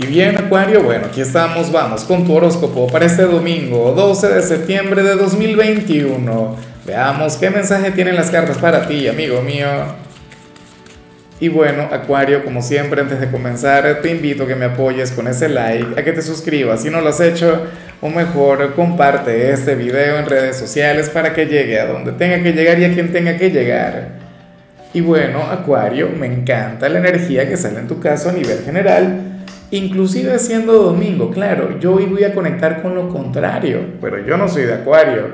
Y bien, Acuario, bueno, aquí estamos, vamos con tu horóscopo para este domingo, 12 de septiembre de 2021. Veamos qué mensaje tienen las cartas para ti, amigo mío. Y bueno, Acuario, como siempre, antes de comenzar, te invito a que me apoyes con ese like, a que te suscribas si no lo has hecho, o mejor, comparte este video en redes sociales para que llegue a donde tenga que llegar y a quien tenga que llegar. Y bueno, Acuario, me encanta la energía que sale en tu caso a nivel general Inclusive siendo domingo, claro, yo hoy voy a conectar con lo contrario, pero yo no soy de acuario.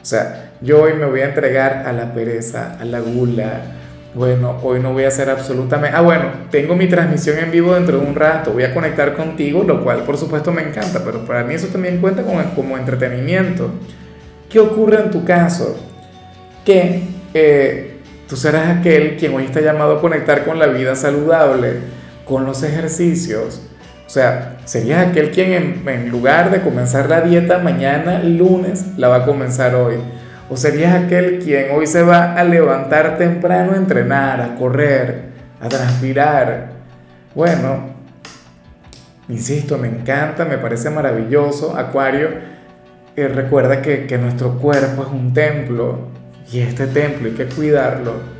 O sea, yo hoy me voy a entregar a la pereza, a la gula. Bueno, hoy no voy a hacer absolutamente... Ah, bueno, tengo mi transmisión en vivo dentro de un rato, voy a conectar contigo, lo cual por supuesto me encanta, pero para mí eso también cuenta como, como entretenimiento. ¿Qué ocurre en tu caso? Que eh, tú serás aquel quien hoy está llamado a conectar con la vida saludable con los ejercicios. O sea, serías aquel quien en, lugar de comenzar la dieta mañana, lunes, la va a comenzar hoy. O serías aquel quien hoy se va a levantar temprano a entrenar, a correr, a transpirar. Bueno, insisto, me encanta, me parece maravilloso. Acuario, eh, recuerda que, que nuestro cuerpo es un templo y este templo hay que cuidarlo.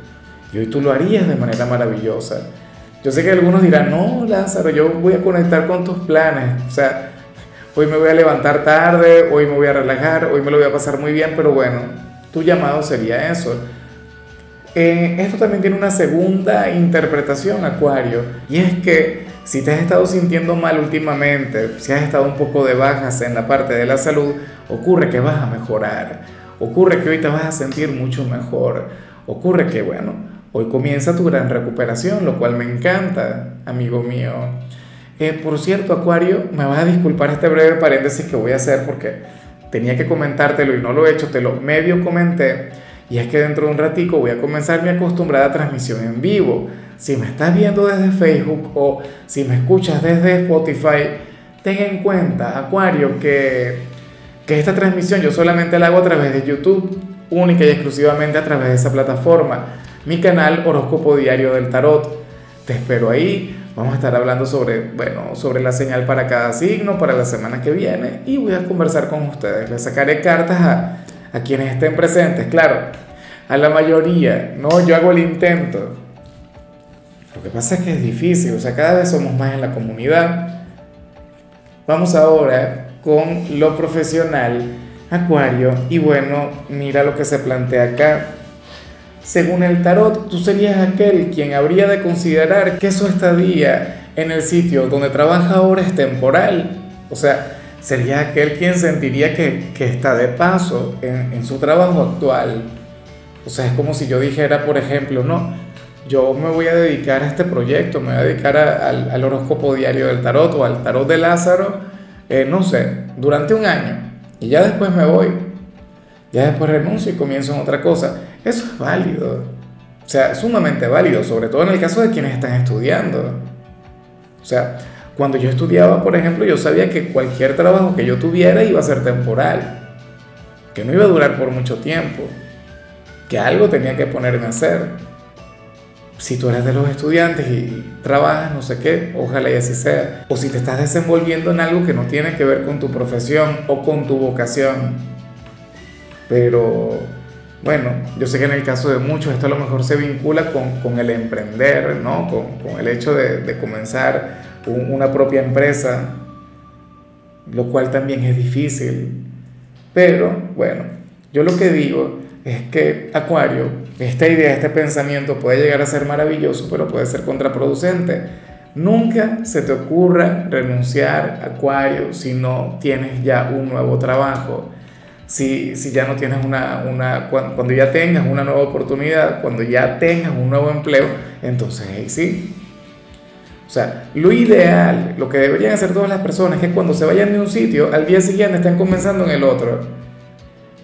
Y hoy tú lo harías de manera maravillosa. Yo sé que algunos dirán, no, Lázaro, yo voy a conectar con tus planes. O sea, hoy me voy a levantar tarde, hoy me voy a relajar, hoy me lo voy a pasar muy bien, pero bueno, tu llamado sería eso. Eh, esto también tiene una segunda interpretación, Acuario, y es que si te has estado sintiendo mal últimamente, si has estado un poco de bajas en la parte de la salud, ocurre que vas a mejorar, ocurre que hoy te vas a sentir mucho mejor, ocurre que, bueno, Hoy comienza tu gran recuperación, lo cual me encanta, amigo mío. Eh, por cierto, Acuario, me vas a disculpar este breve paréntesis que voy a hacer porque tenía que comentártelo y no lo he hecho, te lo medio comenté. Y es que dentro de un ratico voy a comenzar mi acostumbrada transmisión en vivo. Si me estás viendo desde Facebook o si me escuchas desde Spotify, ten en cuenta, Acuario, que, que esta transmisión yo solamente la hago a través de YouTube, única y exclusivamente a través de esa plataforma mi canal Horóscopo Diario del Tarot. Te espero ahí. Vamos a estar hablando sobre, bueno, sobre la señal para cada signo para la semana que viene y voy a conversar con ustedes. Les sacaré cartas a, a quienes estén presentes. Claro, a la mayoría, no, yo hago el intento. Lo que pasa es que es difícil, o sea, cada vez somos más en la comunidad. Vamos ahora con lo profesional, Acuario, y bueno, mira lo que se plantea acá. Según el tarot, tú serías aquel quien habría de considerar que su estadía en el sitio donde trabaja ahora es temporal. O sea, sería aquel quien sentiría que, está de paso en, su trabajo actual. O sea, es como si yo dijera, por ejemplo, no, yo me voy a dedicar a este proyecto, me voy a dedicar al, horóscopo diario del tarot o al tarot de Lázaro, eh, no sé, durante un año. Y ya después me voy. Ya después renuncio y comienzo en otra cosa. Eso es válido. O sea, sumamente válido, sobre todo en el caso de quienes están estudiando. O sea, cuando yo estudiaba, por ejemplo, yo sabía que cualquier trabajo que yo tuviera iba a ser temporal, que no iba a durar por mucho tiempo, que algo tenía que ponerme a hacer. Si tú eres de los estudiantes y trabajas, no sé qué, ojalá y así sea. O si te estás desenvolviendo en algo que no tiene que ver con tu profesión o con tu vocación. Pero bueno, yo sé que en el caso de muchos esto a lo mejor se vincula con, el emprender, ¿no? Con, el hecho de, comenzar una propia empresa, lo cual también es difícil. Pero bueno, yo lo que digo es que Acuario, esta idea, este pensamiento puede llegar a ser maravilloso, pero puede ser contraproducente. Nunca se te ocurra renunciar, Acuario, si no tienes ya un nuevo trabajo si, si ya no tienes una, una cuando, ya tengas una nueva oportunidad, cuando ya tengas un nuevo empleo, entonces ahí sí. O sea, lo ideal, lo que deberían hacer todas las personas es que cuando se vayan de un sitio, al día siguiente estén comenzando en el otro.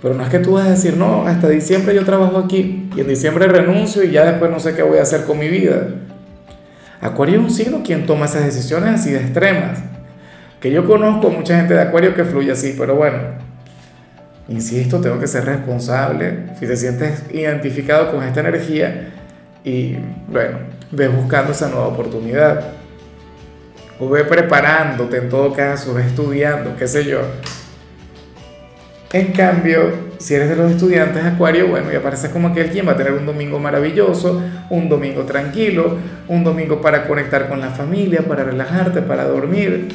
Pero no es que tú vas a decir, no, hasta diciembre yo trabajo aquí y en diciembre renuncio y ya después no sé qué voy a hacer con mi vida. Acuario es un signo quien toma esas decisiones así de extremas. Que yo conozco mucha gente de Acuario que fluye así, pero bueno, Insisto, tengo que ser responsable. Si te sientes identificado con esta energía y bueno, ves buscando esa nueva oportunidad. o ve preparándote en todo caso, ve estudiando, qué sé yo. En cambio, si eres de los estudiantes Acuario, bueno, ya parece como aquel quien va a tener un domingo maravilloso, un domingo tranquilo, un domingo para conectar con la familia, para relajarte, para dormir.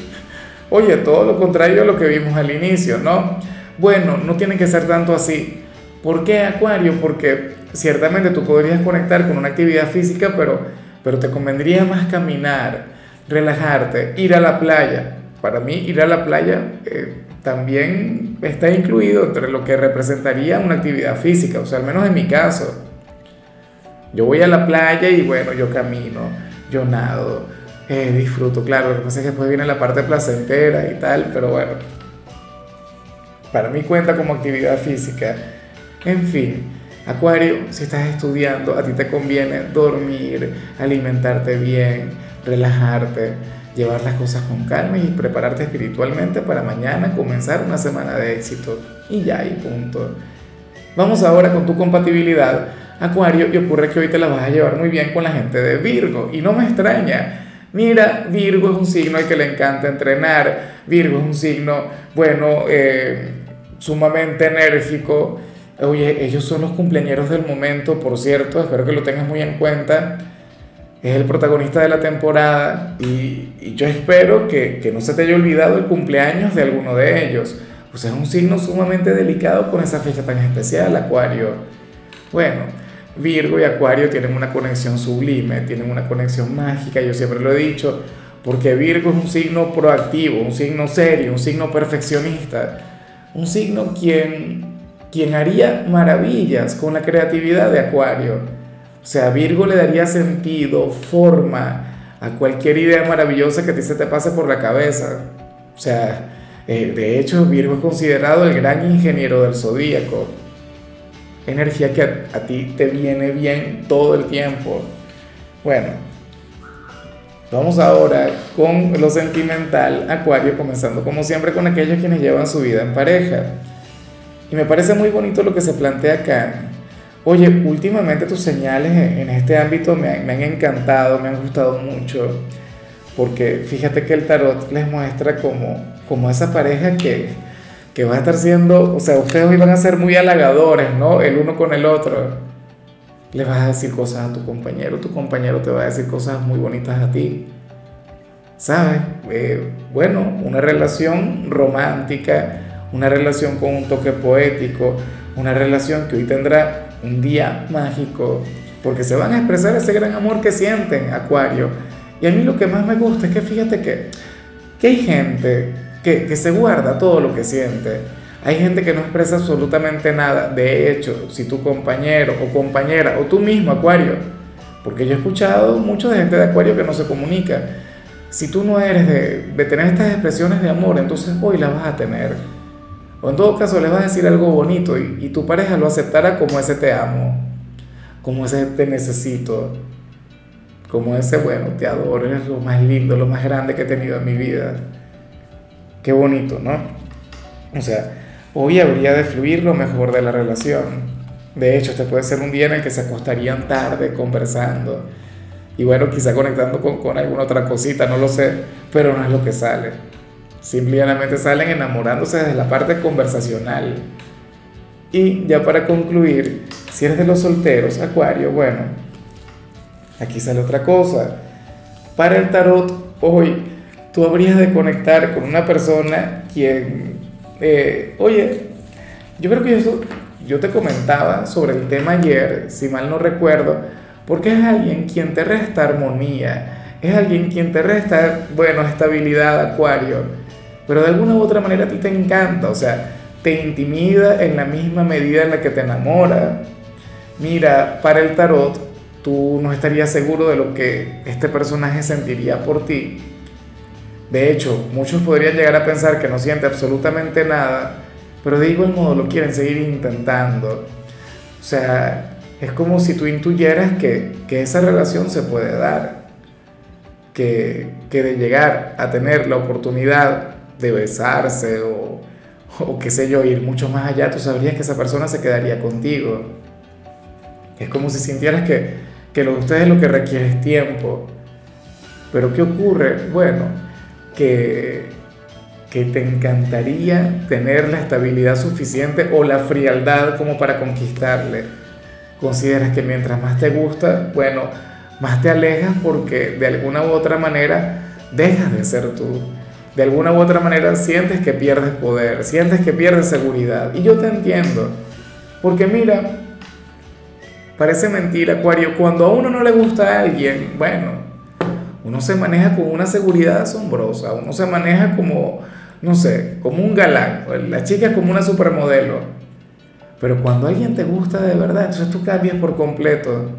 Oye, todo lo contrario a lo que vimos al inicio, ¿no? Bueno, no tiene que ser tanto así. ¿Por qué Acuario? Porque ciertamente tú podrías conectar con una actividad física, pero, pero te convendría más caminar, relajarte, ir a la playa. Para mí, ir a la playa... Eh, también está incluido entre lo que representaría una actividad física, o sea, al menos en mi caso. Yo voy a la playa y bueno, yo camino, yo nado, eh, disfruto, claro, lo que pasa es que después viene la parte placentera y tal, pero bueno, para mí cuenta como actividad física. En fin, Acuario, si estás estudiando, a ti te conviene dormir, alimentarte bien, relajarte llevar las cosas con calma y prepararte espiritualmente para mañana comenzar una semana de éxito. Y ya, y punto. Vamos ahora con tu compatibilidad, Acuario, y ocurre que hoy te la vas a llevar muy bien con la gente de Virgo, y no me extraña. Mira, Virgo es un signo al que le encanta entrenar, Virgo es un signo, bueno, eh, sumamente enérgico. Oye, ellos son los cumpleaños del momento, por cierto, espero que lo tengas muy en cuenta es el protagonista de la temporada y, yo espero que, que, no se te haya olvidado el cumpleaños de alguno de ellos. Pues es un signo sumamente delicado con esa fecha tan especial, Acuario. Bueno, Virgo y Acuario tienen una conexión sublime, tienen una conexión mágica, yo siempre lo he dicho, porque Virgo es un signo proactivo, un signo serio, un signo perfeccionista, un signo quien, quien haría maravillas con la creatividad de Acuario o sea, Virgo le daría sentido, forma a cualquier idea maravillosa que a ti se te pase por la cabeza. O sea, eh, de hecho, Virgo es considerado el gran ingeniero del zodíaco. Energía que a, ti te viene bien todo el tiempo. Bueno, Vamos ahora con lo sentimental, Acuario, comenzando como siempre con aquellos quienes llevan su vida en pareja. Y me parece muy bonito lo que se plantea acá, Oye, últimamente tus señales en este ámbito me, han encantado, me han gustado mucho, porque fíjate que el tarot les muestra como, como esa pareja que, que va a estar siendo, o sea, ustedes hoy van a ser muy halagadores, ¿no? El uno con el otro. Le vas a decir cosas a tu compañero, tu compañero te va a decir cosas muy bonitas a ti. ¿Sabes? Eh, bueno, una relación romántica, una relación con un toque poético, una relación que hoy tendrá un día mágico, porque se van a expresar ese gran amor que sienten, Acuario. Y a mí lo que más me gusta es que fíjate que, que hay gente que, se guarda todo lo que siente. Hay gente que no expresa absolutamente nada. De hecho, si tu compañero o compañera o tú mismo, Acuario, porque yo he escuchado mucho de gente de Acuario que no se comunica. Si tú no eres de, de tener estas expresiones de amor, entonces hoy las vas a tener o en todo caso le vas a decir algo bonito y, tu pareja lo aceptará como ese te amo, como ese te necesito, como ese, bueno, te adoro, eres lo más lindo, lo más grande que he tenido en mi vida. Qué bonito, ¿no? O sea, hoy habría de fluir lo mejor de la relación. De hecho, este puede ser un día en el que se acostarían tarde conversando y bueno, quizá conectando con, con alguna otra cosita, no lo sé, pero no es lo que sale. Simplemente salen enamorándose desde la parte conversacional. Y ya para concluir, si eres de los solteros, Acuario, bueno, aquí sale otra cosa. Para el tarot, hoy tú habrías de conectar con una persona quien, eh, oye, yo creo que eso, yo te comentaba sobre el tema ayer, si mal no recuerdo, porque es alguien quien te resta armonía, es alguien quien te resta, bueno, estabilidad, Acuario pero de alguna u otra manera a ti te encanta, o sea, te intimida en la misma medida en la que te enamora. Mira, para el tarot, tú no estarías seguro de lo que este personaje sentiría por ti. De hecho, muchos podrían llegar a pensar que no siente absolutamente nada, pero de igual modo lo quieren seguir intentando. O sea, es como si tú intuyeras que, que esa relación se puede dar, que, que de llegar a tener la oportunidad de besarse o, o qué sé yo, ir mucho más allá, tú sabrías que esa persona se quedaría contigo. Es como si sintieras que, que lo de ustedes lo que requiere es tiempo. Pero ¿qué ocurre? Bueno, que, que te encantaría tener la estabilidad suficiente o la frialdad como para conquistarle. Consideras que mientras más te gusta, bueno, más te alejas porque de alguna u otra manera dejas de ser tú. De alguna u otra manera sientes que pierdes poder, sientes que pierdes seguridad. Y yo te entiendo. Porque mira, parece mentira, Acuario, cuando a uno no le gusta a alguien, bueno, uno se maneja con una seguridad asombrosa, uno se maneja como, no sé, como un galán, la chica es como una supermodelo. Pero cuando alguien te gusta de verdad, entonces tú cambias por completo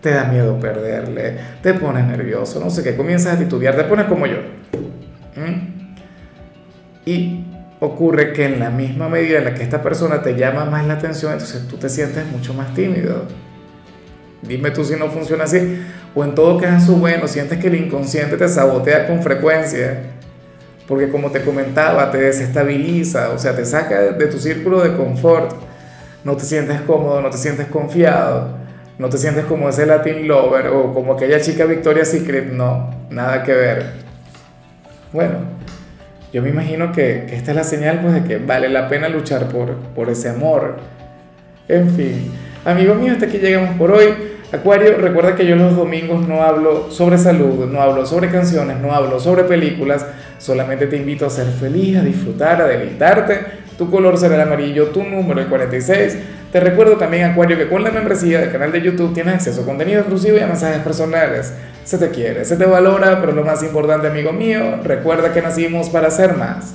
te da miedo perderle, te pones nervioso, no sé qué, comienzas a titubear, te pones como yo. Y ocurre que en la misma medida en la que esta persona te llama más la atención, entonces tú te sientes mucho más tímido. Dime tú si no funciona así. O en todo caso, bueno, sientes que el inconsciente te sabotea con frecuencia. Porque como te comentaba, te desestabiliza, o sea, te saca de tu círculo de confort. No te sientes cómodo, no te sientes confiado no te sientes como ese Latin Lover o como aquella chica Victoria Secret, no, nada que ver. Bueno, yo me imagino que, esta es la señal pues de que vale la pena luchar por, por ese amor. En fin, amigos míos, hasta aquí llegamos por hoy. Acuario, recuerda que yo los domingos no hablo sobre salud, no hablo sobre canciones, no hablo sobre películas, solamente te invito a ser feliz, a disfrutar, a deleitarte. Tu color será el amarillo, tu número el 46. Te recuerdo también, Acuario, que con la membresía del canal de YouTube tienes acceso a contenido exclusivo y a mensajes personales. Se te quiere, se te valora, pero lo más importante, amigo mío, recuerda que nacimos para ser más.